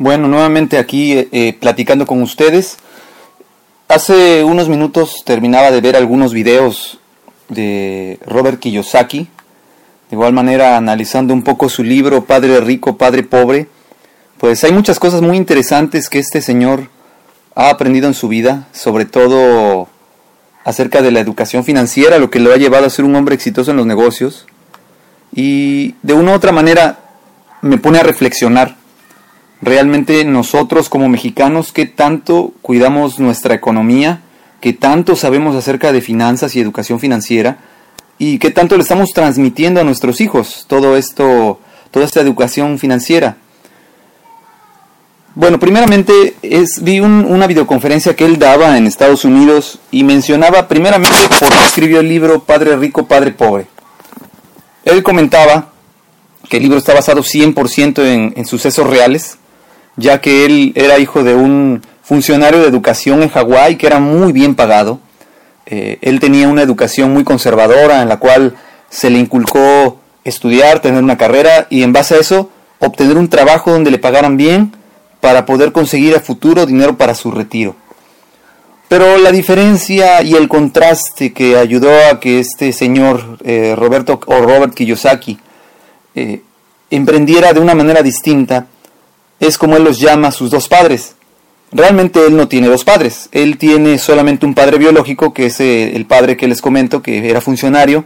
Bueno, nuevamente aquí eh, eh, platicando con ustedes. Hace unos minutos terminaba de ver algunos videos de Robert Kiyosaki, de igual manera analizando un poco su libro Padre Rico, Padre Pobre. Pues hay muchas cosas muy interesantes que este señor ha aprendido en su vida, sobre todo acerca de la educación financiera, lo que lo ha llevado a ser un hombre exitoso en los negocios. Y de una u otra manera me pone a reflexionar realmente nosotros como mexicanos, qué tanto cuidamos nuestra economía, qué tanto sabemos acerca de finanzas y educación financiera y qué tanto le estamos transmitiendo a nuestros hijos todo esto, toda esta educación financiera. Bueno, primeramente es, vi una videoconferencia que él daba en Estados Unidos y mencionaba primeramente por qué escribió el libro Padre Rico, Padre Pobre. Él comentaba que el libro está basado 100% en, en sucesos reales, ya que él era hijo de un funcionario de educación en Hawái que era muy bien pagado. Eh, él tenía una educación muy conservadora en la cual se le inculcó estudiar, tener una carrera y en base a eso obtener un trabajo donde le pagaran bien para poder conseguir a futuro dinero para su retiro. Pero la diferencia y el contraste que ayudó a que este señor eh, Roberto o Robert Kiyosaki eh, emprendiera de una manera distinta es como él los llama sus dos padres. Realmente él no tiene dos padres, él tiene solamente un padre biológico, que es eh, el padre que les comento, que era funcionario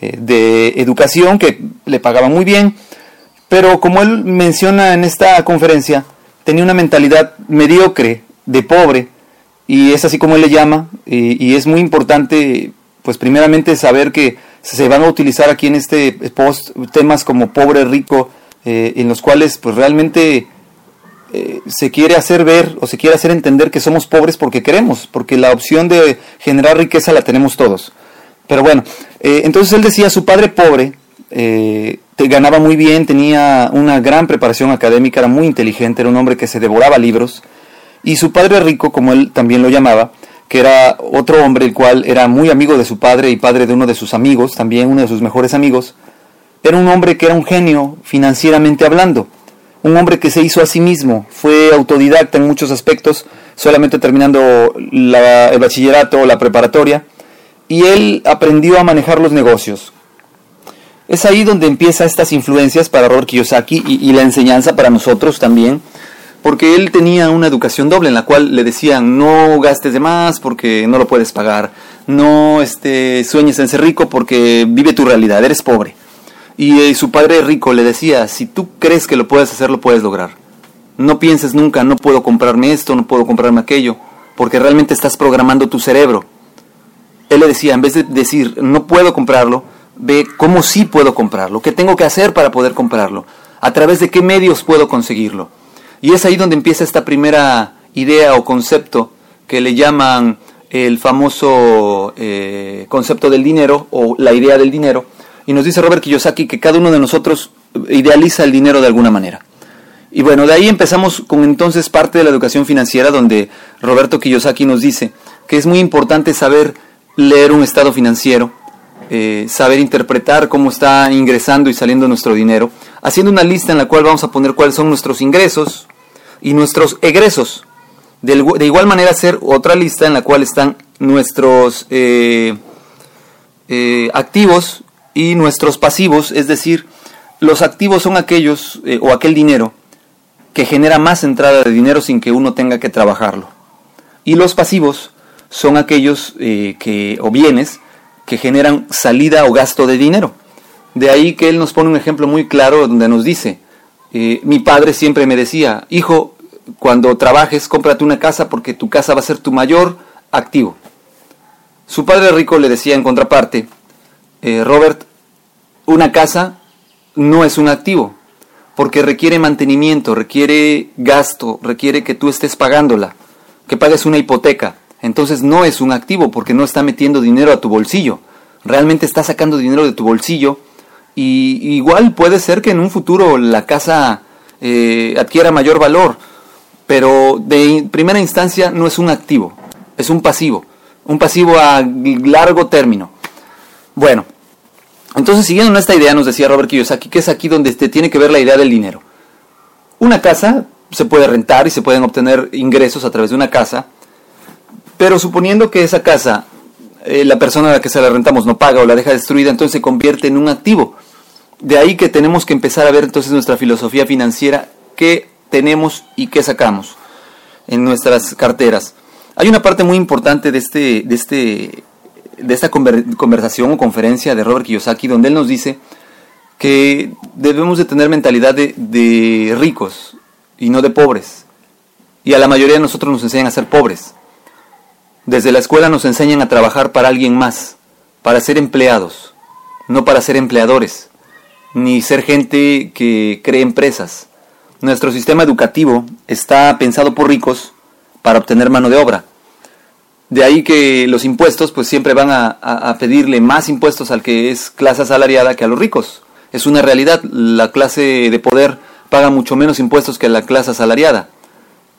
eh, de educación, que le pagaba muy bien, pero como él menciona en esta conferencia, tenía una mentalidad mediocre, de pobre, y es así como él le llama, y, es muy importante, pues primeramente saber que se van a utilizar aquí en este post temas como pobre, rico, eh, en los cuales pues realmente eh, se quiere hacer ver o se quiere hacer entender que somos pobres porque queremos, porque la opción de generar riqueza la tenemos todos. Pero bueno, eh, entonces él decía, su padre pobre eh, ganaba muy bien, tenía una gran preparación académica, era muy inteligente, era un hombre que se devoraba libros, y su padre rico, como él también lo llamaba, que era otro hombre el cual era muy amigo de su padre y padre de uno de sus amigos, también uno de sus mejores amigos, era un hombre que era un genio financieramente hablando un hombre que se hizo a sí mismo, fue autodidacta en muchos aspectos, solamente terminando el bachillerato o la preparatoria, y él aprendió a manejar los negocios. Es ahí donde empiezan estas influencias para Robert Kiyosaki y, la enseñanza para nosotros también, porque él tenía una educación doble en la cual le decían no gastes de más porque no lo puedes pagar, no este, sueñes en ser rico porque vive tu realidad, eres pobre. Y eh, su padre rico le decía, si tú crees que lo puedes hacer, lo puedes lograr. No pienses nunca, no puedo comprarme esto, no puedo comprarme aquello, porque realmente estás programando tu cerebro. Él le decía, en vez de decir, no puedo comprarlo, ve cómo sí puedo comprarlo, qué tengo que hacer para poder comprarlo, a través de qué medios puedo conseguirlo. Y es ahí donde empieza esta primera idea o concepto que le llaman el famoso eh, concepto del dinero o la idea del dinero, y nos dice Robert Kiyosaki que cada uno de nosotros idealiza el dinero de alguna manera. Y bueno, de ahí empezamos con entonces parte de la educación financiera donde Roberto Kiyosaki nos dice que es muy importante saber leer un estado financiero, eh, saber interpretar cómo está ingresando y saliendo nuestro dinero, haciendo una lista en la cual vamos a poner cuáles son nuestros ingresos y nuestros egresos. De, igual manera hacer otra lista en la cual están nuestros eh, eh, activos y nuestros pasivos, es decir, los activos son aquellos eh, o aquel dinero que genera más entrada de dinero sin que uno tenga que trabajarlo. Y los pasivos son aquellos eh, que, o bienes que generan salida o gasto de dinero. De ahí que él nos pone un ejemplo muy claro donde nos dice, eh, mi padre siempre me decía, hijo, cuando trabajes cómprate una casa porque tu casa va a ser tu mayor activo. Su padre rico le decía en contraparte, eh, Robert, una casa no es un activo, porque requiere mantenimiento, requiere gasto, requiere que tú estés pagándola, que pagues una hipoteca. Entonces no es un activo porque no está metiendo dinero a tu bolsillo. Realmente está sacando dinero de tu bolsillo y igual puede ser que en un futuro la casa eh, adquiera mayor valor, pero de primera instancia no es un activo, es un pasivo, un pasivo a largo término. Bueno, entonces siguiendo en esta idea nos decía Robert Kiyosaki que es aquí donde te tiene que ver la idea del dinero. Una casa se puede rentar y se pueden obtener ingresos a través de una casa, pero suponiendo que esa casa, eh, la persona a la que se la rentamos no paga o la deja destruida, entonces se convierte en un activo. De ahí que tenemos que empezar a ver entonces nuestra filosofía financiera, qué tenemos y qué sacamos en nuestras carteras. Hay una parte muy importante de, este, de, este, de esta conversación o conferencia de Robert Kiyosaki donde él nos dice que debemos de tener mentalidad de, de ricos y no de pobres. Y a la mayoría de nosotros nos enseñan a ser pobres. Desde la escuela nos enseñan a trabajar para alguien más, para ser empleados, no para ser empleadores, ni ser gente que cree empresas. Nuestro sistema educativo está pensado por ricos para obtener mano de obra. De ahí que los impuestos pues siempre van a, a pedirle más impuestos al que es clase asalariada que a los ricos es una realidad. La clase de poder paga mucho menos impuestos que la clase asalariada.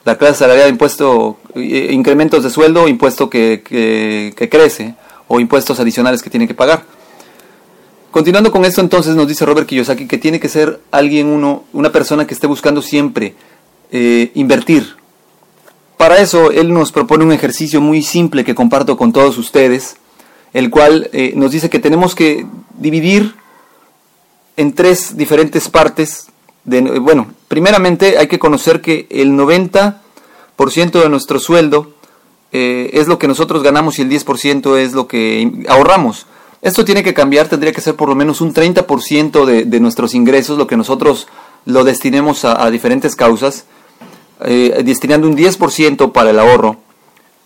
La clase asalariada impuesto, eh, incrementos de sueldo, impuesto que, que, crece, o impuestos adicionales que tiene que pagar. Continuando con esto, entonces nos dice Robert Kiyosaki que tiene que ser alguien, uno, una persona que esté buscando siempre eh, invertir. Para eso, él nos propone un ejercicio muy simple que comparto con todos ustedes, el cual eh, nos dice que tenemos que dividir en tres diferentes partes. De, bueno, primeramente hay que conocer que el 90% de nuestro sueldo eh, es lo que nosotros ganamos y el 10% es lo que ahorramos. Esto tiene que cambiar, tendría que ser por lo menos un 30% de, de nuestros ingresos, lo que nosotros lo destinemos a, diferentes causas, eh, destinando un 10% para el ahorro,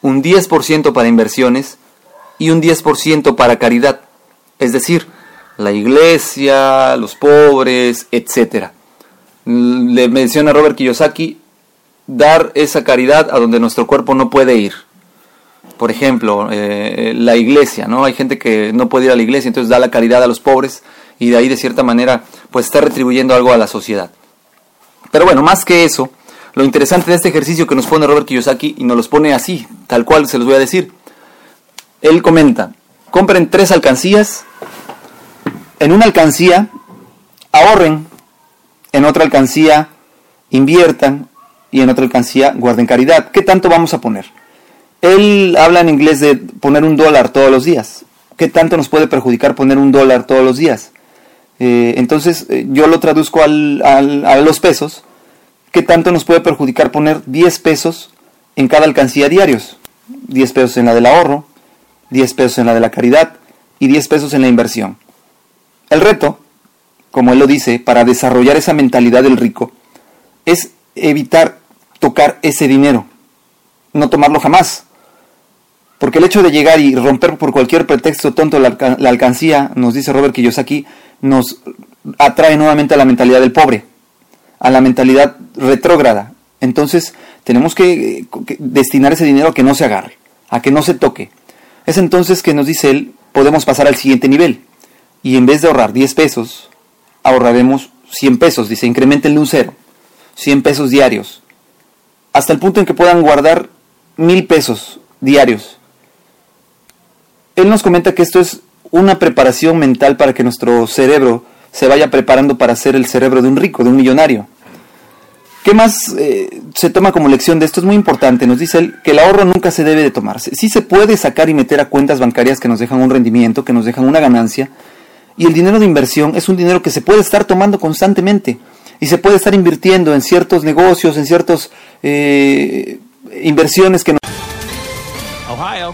un 10% para inversiones y un 10% para caridad. Es decir, la iglesia, los pobres, etc. Le menciona Robert Kiyosaki dar esa caridad a donde nuestro cuerpo no puede ir. Por ejemplo, eh, la iglesia, ¿no? Hay gente que no puede ir a la iglesia, entonces da la caridad a los pobres y de ahí de cierta manera pues está retribuyendo algo a la sociedad. Pero bueno, más que eso, lo interesante de este ejercicio que nos pone Robert Kiyosaki y nos los pone así, tal cual se los voy a decir. Él comenta, compren tres alcancías en una alcancía ahorren, en otra alcancía inviertan y en otra alcancía guarden caridad. ¿Qué tanto vamos a poner? Él habla en inglés de poner un dólar todos los días. ¿Qué tanto nos puede perjudicar poner un dólar todos los días? Eh, entonces eh, yo lo traduzco al, a los pesos. ¿Qué tanto nos puede perjudicar poner 10 pesos en cada alcancía diarios? 10 pesos en la del ahorro, 10 pesos en la de la caridad y 10 pesos en la inversión. El reto, como él lo dice, para desarrollar esa mentalidad del rico, es evitar tocar ese dinero, no tomarlo jamás. Porque el hecho de llegar y romper por cualquier pretexto tonto la, alcancía, nos dice Robert Kiyosaki, nos atrae nuevamente a la mentalidad del pobre, a la mentalidad retrógrada. Entonces tenemos que, destinar ese dinero a que no se agarre, a que no se toque. Es entonces que nos dice él, podemos pasar al siguiente nivel y en vez de ahorrar 10 pesos, ahorraremos 100 pesos, dice, incrementenle un cero, 100 pesos diarios, hasta el punto en que puedan guardar 1000 pesos diarios. Él nos comenta que esto es una preparación mental para que nuestro cerebro se vaya preparando para ser el cerebro de un rico, de un millonario. ¿Qué más eh, se toma como lección de esto? Es muy importante. Nos dice él que el ahorro nunca se debe de tomarse. Sí se puede sacar y meter a cuentas bancarias que nos dejan un rendimiento, que nos dejan una ganancia, y el dinero de inversión es un dinero que se puede estar tomando constantemente y se puede estar invirtiendo en ciertos negocios, en ciertas eh, inversiones que no. Ohio,